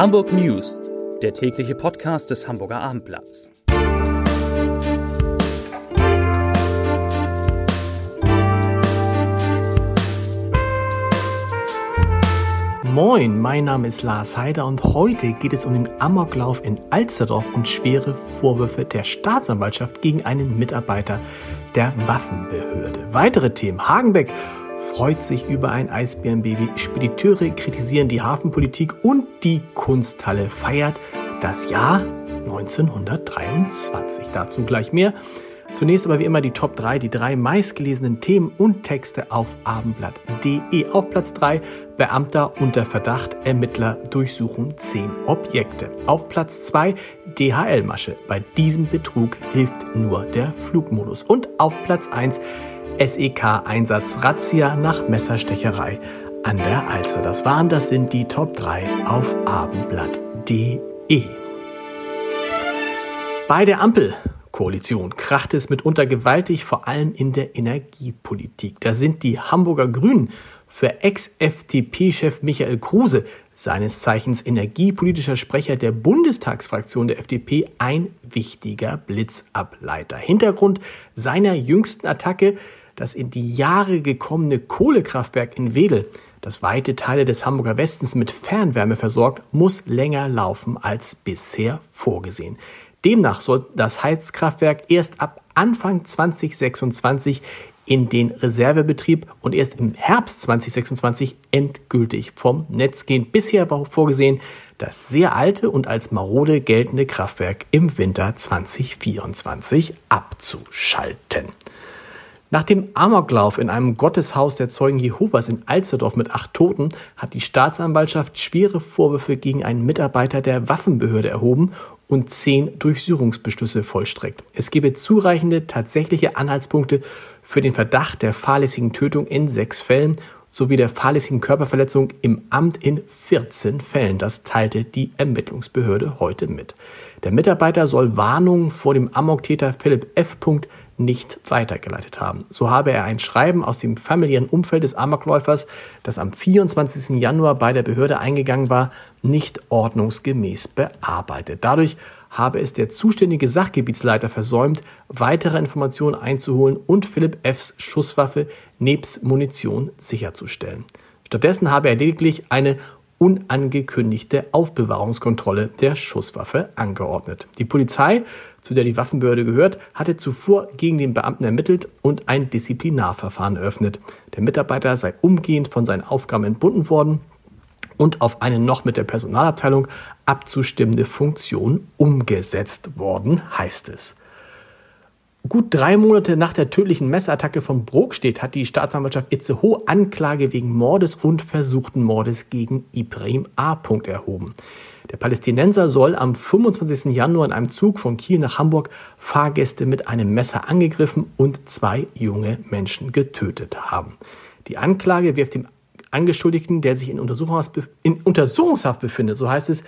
Hamburg News, der tägliche Podcast des Hamburger Abendblatts. Moin, mein Name ist Lars Heider und heute geht es um den Amoklauf in Alsterdorf und schwere Vorwürfe der Staatsanwaltschaft gegen einen Mitarbeiter der Waffenbehörde. Weitere Themen. Hagenbeck freut sich über ein Eisbärenbaby. Spediteure kritisieren die Hafenpolitik und die Kunsthalle feiert das Jahr 1923. Dazu gleich mehr. Zunächst aber wie immer die Top 3, die drei meistgelesenen Themen und Texte auf abendblatt.de. Auf Platz 3 Beamter unter Verdacht, Ermittler durchsuchen 10 Objekte. Auf Platz 2 DHL-Masche. Bei diesem Betrug hilft nur der Flugmodus. Und auf Platz 1 SEK-Einsatz Razzia nach Messerstecherei an der Alster. Das waren, das sind die Top 3 auf abendblatt.de. Bei der Ampelkoalition kracht es mitunter gewaltig, vor allem in der Energiepolitik. Da sind die Hamburger Grünen für Ex-FDP-Chef Michael Kruse, seines Zeichens energiepolitischer Sprecher der Bundestagsfraktion der FDP, ein wichtiger Blitzableiter. Hintergrund seiner jüngsten Attacke das in die Jahre gekommene Kohlekraftwerk in Wedel, das weite Teile des Hamburger Westens mit Fernwärme versorgt, muss länger laufen als bisher vorgesehen. Demnach soll das Heizkraftwerk erst ab Anfang 2026 in den Reservebetrieb und erst im Herbst 2026 endgültig vom Netz gehen. Bisher war vorgesehen, das sehr alte und als marode geltende Kraftwerk im Winter 2024 abzuschalten. Nach dem Amoklauf in einem Gotteshaus der Zeugen Jehovas in Alsterdorf mit acht Toten hat die Staatsanwaltschaft schwere Vorwürfe gegen einen Mitarbeiter der Waffenbehörde erhoben und zehn Durchsuchungsbeschlüsse vollstreckt. Es gebe zureichende tatsächliche Anhaltspunkte für den Verdacht der fahrlässigen Tötung in sechs Fällen sowie der fahrlässigen Körperverletzung im Amt in 14 Fällen. Das teilte die Ermittlungsbehörde heute mit. Der Mitarbeiter soll Warnungen vor dem Amoktäter Philipp F nicht weitergeleitet haben. So habe er ein Schreiben aus dem familiären Umfeld des Amokläufers, das am 24. Januar bei der Behörde eingegangen war, nicht ordnungsgemäß bearbeitet. Dadurch habe es der zuständige Sachgebietsleiter versäumt, weitere Informationen einzuholen und Philipp Fs Schusswaffe nebst Munition sicherzustellen. Stattdessen habe er lediglich eine unangekündigte Aufbewahrungskontrolle der Schusswaffe angeordnet. Die Polizei zu der die Waffenbehörde gehört, hatte zuvor gegen den Beamten ermittelt und ein Disziplinarverfahren eröffnet. Der Mitarbeiter sei umgehend von seinen Aufgaben entbunden worden und auf eine noch mit der Personalabteilung abzustimmende Funktion umgesetzt worden, heißt es. Gut drei Monate nach der tödlichen Messerattacke von Brokstedt hat die Staatsanwaltschaft Itzehoe Anklage wegen Mordes und versuchten Mordes gegen Ibrahim A. erhoben. Der Palästinenser soll am 25. Januar in einem Zug von Kiel nach Hamburg Fahrgäste mit einem Messer angegriffen und zwei junge Menschen getötet haben. Die Anklage wirft dem Angeschuldigten, der sich in in Untersuchungshaft befindet, so heißt es,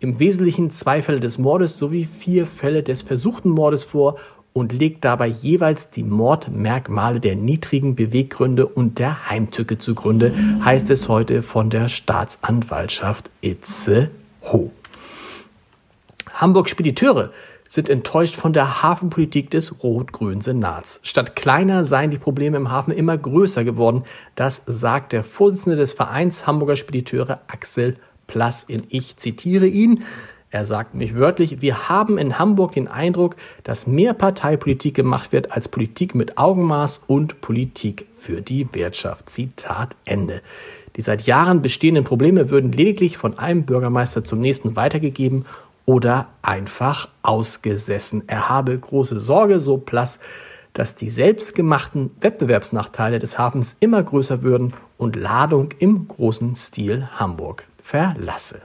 im Wesentlichen zwei Fälle des Mordes sowie vier Fälle des versuchten Mordes vor und legt dabei jeweils die Mordmerkmale der niedrigen Beweggründe und der Heimtücke zugrunde, heißt es heute von der Staatsanwaltschaft Itze Ho. Hamburg Spediteure sind enttäuscht von der Hafenpolitik des rot-grünen Senats. Statt kleiner seien die Probleme im Hafen immer größer geworden. Das sagt der Vorsitzende des Vereins Hamburger Spediteure Axel Plass in Ich zitiere ihn. Er sagt mich wörtlich, wir haben in Hamburg den Eindruck, dass mehr Parteipolitik gemacht wird als Politik mit Augenmaß und Politik für die Wirtschaft. Zitat Ende. Die seit Jahren bestehenden Probleme würden lediglich von einem Bürgermeister zum nächsten weitergegeben oder einfach ausgesessen. Er habe große Sorge, so Plass, dass die selbstgemachten Wettbewerbsnachteile des Hafens immer größer würden und Ladung im großen Stil Hamburg verlasse.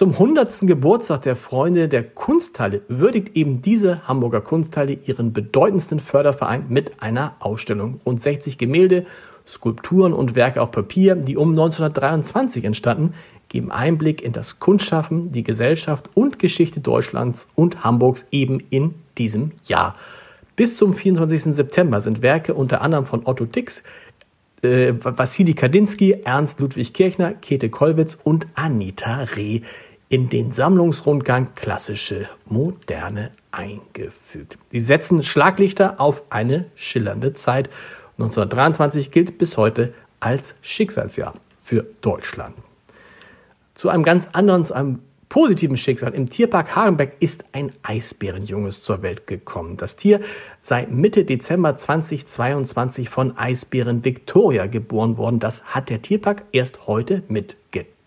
Zum 100. Geburtstag der Freunde der Kunsthalle würdigt eben diese Hamburger Kunsthalle ihren bedeutendsten Förderverein mit einer Ausstellung. Rund 60 Gemälde Skulpturen und Werke auf Papier, die um 1923 entstanden, geben Einblick in das Kunstschaffen, die Gesellschaft und Geschichte Deutschlands und Hamburgs eben in diesem Jahr. Bis zum 24. September sind Werke unter anderem von Otto Dix, äh, Wassili Kadinsky, Ernst Ludwig Kirchner, Käthe Kollwitz und Anita Reh in den Sammlungsrundgang Klassische Moderne eingefügt. Sie setzen Schlaglichter auf eine schillernde Zeit. 1923 gilt bis heute als Schicksalsjahr für Deutschland. Zu einem ganz anderen, zu einem positiven Schicksal. Im Tierpark Hagenbeck ist ein Eisbärenjunges zur Welt gekommen. Das Tier sei Mitte Dezember 2022 von Eisbären Victoria geboren worden. Das hat der Tierpark erst heute mitgeteilt.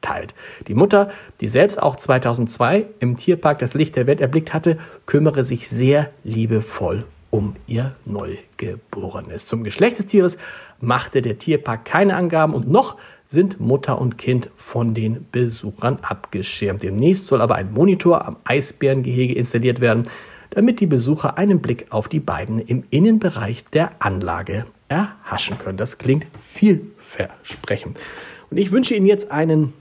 Die Mutter, die selbst auch 2002 im Tierpark das Licht der Welt erblickt hatte, kümmere sich sehr liebevoll um ihr Neugeborenes. Zum Geschlecht des Tieres machte der Tierpark keine Angaben und noch sind Mutter und Kind von den Besuchern abgeschirmt. Demnächst soll aber ein Monitor am Eisbärengehege installiert werden, damit die Besucher einen Blick auf die beiden im Innenbereich der Anlage erhaschen können. Das klingt vielversprechend. Und ich wünsche Ihnen jetzt einen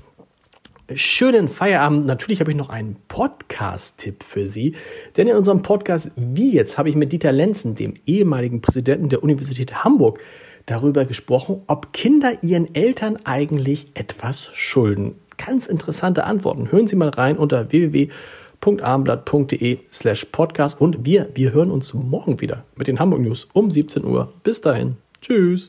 schönen Feierabend. Natürlich habe ich noch einen Podcast-Tipp für Sie. Denn in unserem Podcast Wie jetzt habe ich mit Dieter Lenzen, dem ehemaligen Präsidenten der Universität Hamburg, darüber gesprochen, ob Kinder ihren Eltern eigentlich etwas schulden. Ganz interessante Antworten. Hören Sie mal rein unter www.abendblatt.de slash podcast und wir, wir hören uns morgen wieder mit den Hamburg News um 17 Uhr. Bis dahin. Tschüss.